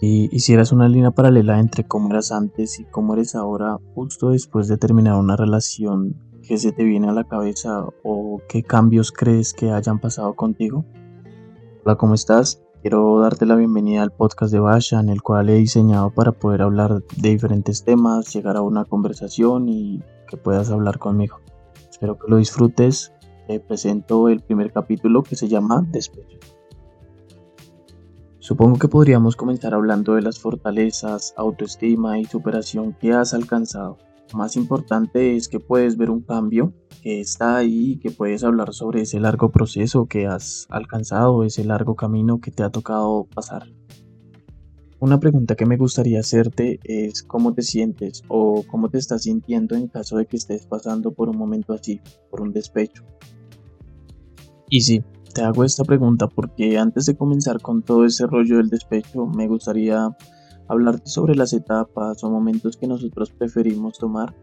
Si hicieras una línea paralela entre cómo eras antes y cómo eres ahora, justo después de terminar una relación, ¿qué se te viene a la cabeza o qué cambios crees que hayan pasado contigo? Hola, ¿cómo estás? Quiero darte la bienvenida al podcast de Basha, en el cual he diseñado para poder hablar de diferentes temas, llegar a una conversación y que puedas hablar conmigo. Espero que lo disfrutes. Te presento el primer capítulo que se llama Despecho. Supongo que podríamos comenzar hablando de las fortalezas, autoestima y superación que has alcanzado. Lo más importante es que puedes ver un cambio que está ahí y que puedes hablar sobre ese largo proceso que has alcanzado, ese largo camino que te ha tocado pasar. Una pregunta que me gustaría hacerte es cómo te sientes o cómo te estás sintiendo en caso de que estés pasando por un momento así, por un despecho. Y sí, te hago esta pregunta porque antes de comenzar con todo ese rollo del despecho, me gustaría hablarte sobre las etapas o momentos que nosotros preferimos tomar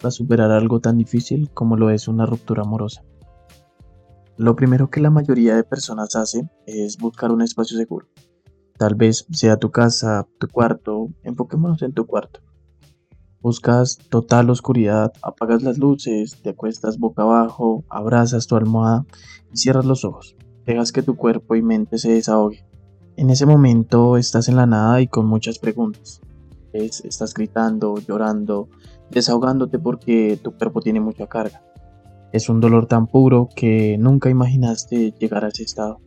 para superar algo tan difícil como lo es una ruptura amorosa. Lo primero que la mayoría de personas hace es buscar un espacio seguro. Tal vez sea tu casa, tu cuarto, enfoquémonos en tu cuarto. Buscas total oscuridad, apagas las luces, te acuestas boca abajo, abrazas tu almohada y cierras los ojos. Dejas que tu cuerpo y mente se desahoguen. En ese momento estás en la nada y con muchas preguntas. estás gritando, llorando, desahogándote porque tu cuerpo tiene mucha carga. Es un dolor tan puro que nunca imaginaste llegar a ese estado.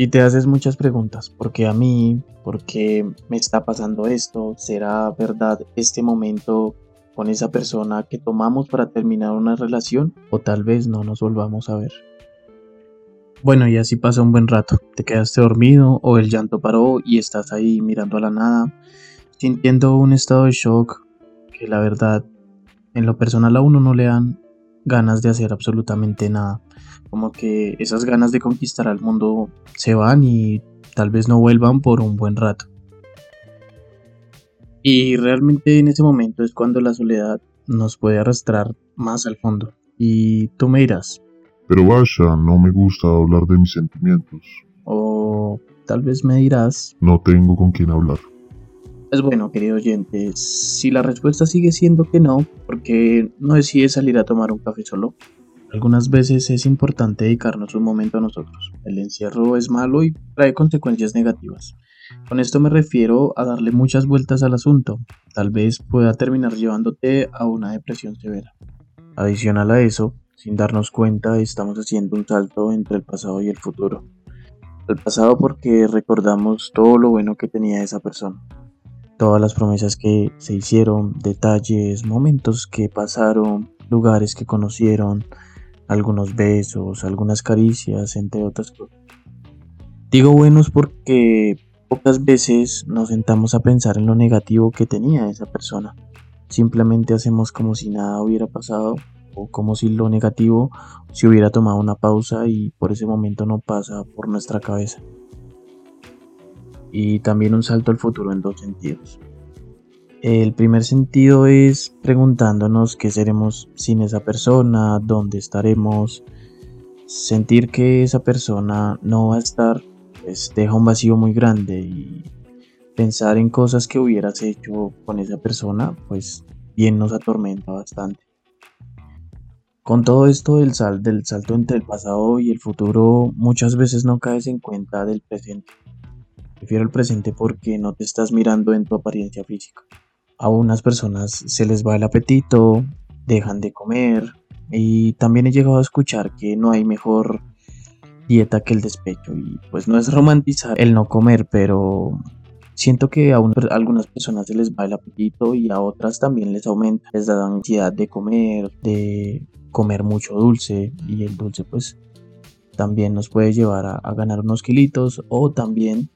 Y te haces muchas preguntas, ¿por qué a mí? ¿Por qué me está pasando esto? ¿Será verdad este momento con esa persona que tomamos para terminar una relación? ¿O tal vez no nos volvamos a ver? Bueno, y así pasa un buen rato. Te quedaste dormido o el llanto paró y estás ahí mirando a la nada, sintiendo un estado de shock que la verdad en lo personal a uno no le dan ganas de hacer absolutamente nada como que esas ganas de conquistar al mundo se van y tal vez no vuelvan por un buen rato. Y realmente en ese momento es cuando la soledad nos puede arrastrar más al fondo. Y tú me dirás. Pero vaya, no me gusta hablar de mis sentimientos. O tal vez me dirás. No tengo con quién hablar. Pues bueno, querido oyente, si la respuesta sigue siendo que no, porque no decides salir a tomar un café solo? Algunas veces es importante dedicarnos un momento a nosotros. El encierro es malo y trae consecuencias negativas. Con esto me refiero a darle muchas vueltas al asunto. Tal vez pueda terminar llevándote a una depresión severa. Adicional a eso, sin darnos cuenta, estamos haciendo un salto entre el pasado y el futuro. El pasado porque recordamos todo lo bueno que tenía esa persona. Todas las promesas que se hicieron, detalles, momentos que pasaron, lugares que conocieron, algunos besos, algunas caricias, entre otras cosas. Digo buenos porque pocas veces nos sentamos a pensar en lo negativo que tenía esa persona. Simplemente hacemos como si nada hubiera pasado o como si lo negativo se hubiera tomado una pausa y por ese momento no pasa por nuestra cabeza. Y también un salto al futuro en dos sentidos. El primer sentido es preguntándonos qué seremos sin esa persona, dónde estaremos. Sentir que esa persona no va a estar, pues deja un vacío muy grande y pensar en cosas que hubieras hecho con esa persona, pues bien nos atormenta bastante. Con todo esto del, sal, del salto entre el pasado y el futuro, muchas veces no caes en cuenta del presente. Prefiero el presente porque no te estás mirando en tu apariencia física. A unas personas se les va el apetito, dejan de comer y también he llegado a escuchar que no hay mejor dieta que el despecho y pues no es romantizar el no comer, pero siento que a, algunas personas se les va el apetito y a otras también les aumenta, les da ansiedad de comer, de comer mucho dulce y el dulce pues también nos puede llevar a, a ganar unos kilitos o también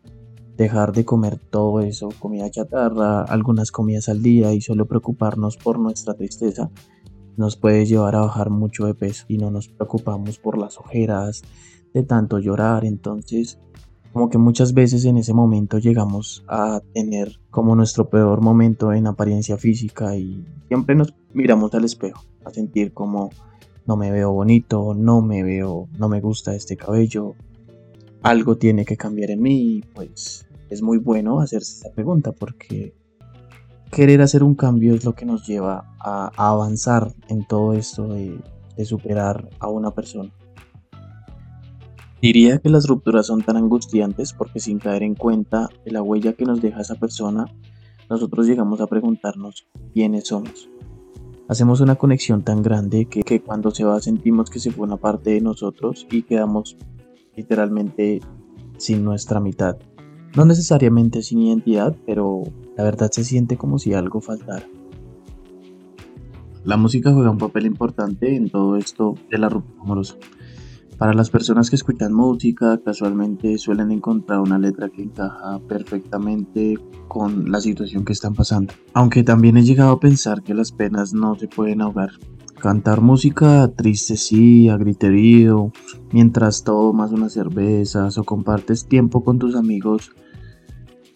dejar de comer todo eso, comida chatarra, algunas comidas al día y solo preocuparnos por nuestra tristeza, nos puede llevar a bajar mucho de peso y no nos preocupamos por las ojeras, de tanto llorar, entonces como que muchas veces en ese momento llegamos a tener como nuestro peor momento en apariencia física y siempre nos miramos al espejo a sentir como no me veo bonito, no me veo, no me gusta este cabello, algo tiene que cambiar en mí pues es muy bueno hacerse esta pregunta porque querer hacer un cambio es lo que nos lleva a, avanzar en todo esto de, de superar a una persona. Diría que las rupturas son tan angustiantes porque sin caer en cuenta la huella que nos deja esa persona, nosotros llegamos a preguntarnos quiénes somos. Hacemos una conexión tan grande que, que, cuando se va sentimos que se fue una parte de nosotros y quedamos literalmente sin nuestra mitad. No necesariamente sin identidad, pero la verdad se siente como si algo faltara. La música juega un papel importante en todo esto de la ruptura amorosa. Para las personas que escuchan música, casualmente suelen encontrar una letra que encaja perfectamente con la situación que están pasando. Aunque también he llegado a pensar que las penas no se pueden ahogar. Cantar música triste sí, a griterío, mientras tomas unas cervezas o compartes tiempo con tus amigos,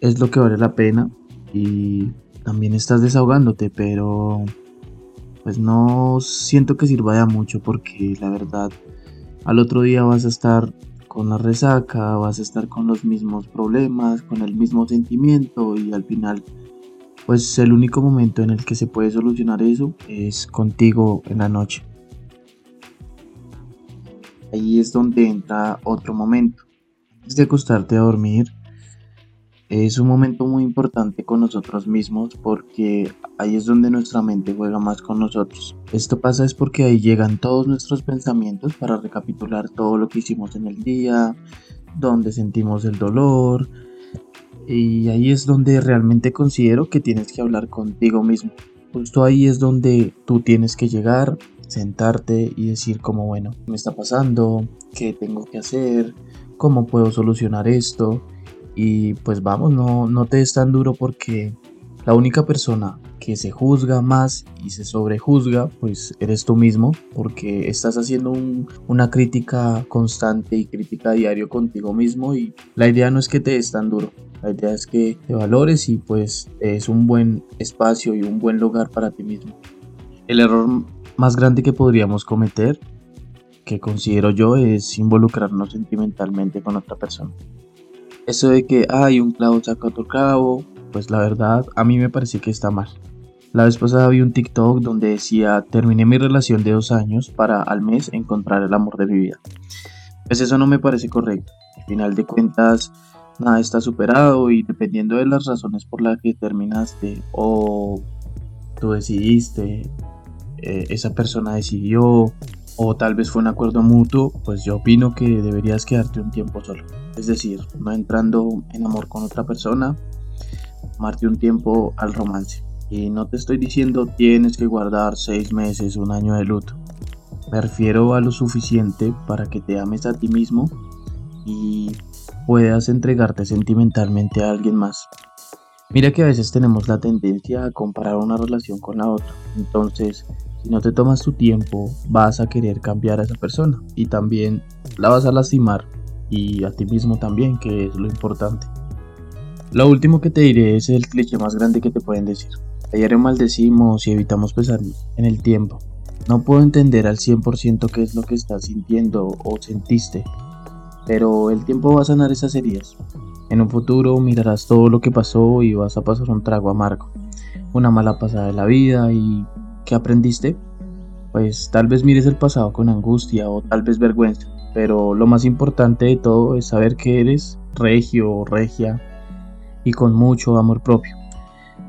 es lo que vale la pena y también estás desahogándote, pero pues no siento que sirva de mucho porque la verdad al otro día vas a estar con la resaca, vas a estar con los mismos problemas, con el mismo sentimiento y al final pues el único momento en el que se puede solucionar eso es contigo en la noche. Ahí es donde entra otro momento. Antes de acostarte a dormir, es un momento muy importante con nosotros mismos porque ahí es donde nuestra mente juega más con nosotros. Esto pasa es porque ahí llegan todos nuestros pensamientos para recapitular todo lo que hicimos en el día, donde sentimos el dolor. Y ahí es donde realmente considero que tienes que hablar contigo mismo. Justo ahí es donde tú tienes que llegar, sentarte y decir como, bueno, ¿qué me está pasando? ¿Qué tengo que hacer? ¿Cómo puedo solucionar esto? Y pues vamos, no, no te es tan duro porque la única persona que se juzga más y se sobrejuzga, pues eres tú mismo, porque estás haciendo una crítica constante y crítica diario contigo mismo y la idea no es que te des tan duro, la idea es que te valores y pues es un buen espacio y un buen lugar para ti mismo. El error más grande que podríamos cometer, que considero yo, es involucrarnos sentimentalmente con otra persona. Eso de que hay un clavo saca otro clavo, pues la verdad a mí me parece que está mal. La vez pasada vi un TikTok donde decía terminé mi relación de dos años para al mes encontrar el amor de mi vida. Pues eso no me parece correcto. Al final de cuentas nada está superado y dependiendo de las razones por las que terminaste o tú decidiste, eh, esa persona decidió o tal vez fue un acuerdo mutuo, pues yo opino que deberías quedarte un tiempo solo. Es decir, no entrando en amor con otra persona, tomarte un tiempo al romance. Y no te estoy diciendo tienes que guardar seis meses, un año de luto. Me refiero a lo suficiente para que te ames a ti mismo y puedas entregarte sentimentalmente a alguien más. Mira que a veces tenemos la tendencia a comparar una relación con la otra. Entonces, si no te tomas tu tiempo, vas a querer cambiar a esa persona y también la vas a lastimar y a ti mismo también, que es lo importante. Lo último que te diré es el cliché más grande que te pueden decir. Ayer maldecimos y evitamos pensar en el tiempo. No puedo entender al 100% qué es lo que estás sintiendo o sentiste, pero el tiempo va a sanar esas heridas. En un futuro mirarás todo lo que pasó y vas a pasar un trago amargo, una mala pasada de la vida y ¿qué aprendiste? Pues tal vez mires el pasado con angustia o tal vez vergüenza, pero lo más importante de todo es saber que eres regio o regia y con mucho amor propio.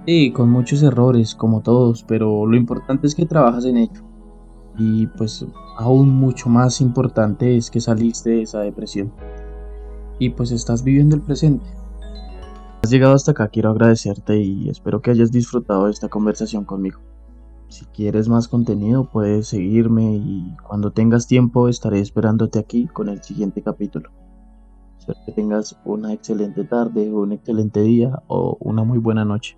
Y con muchos errores, como todos, pero lo importante es que trabajas en ello. Y pues aún mucho más importante es que saliste de esa depresión. Y pues estás viviendo el presente. Has llegado hasta acá, quiero agradecerte y espero que hayas disfrutado de esta conversación conmigo. Si quieres más contenido puedes seguirme y cuando tengas tiempo estaré esperándote aquí con el siguiente capítulo. Espero que tengas una excelente tarde, un excelente día o una muy buena noche.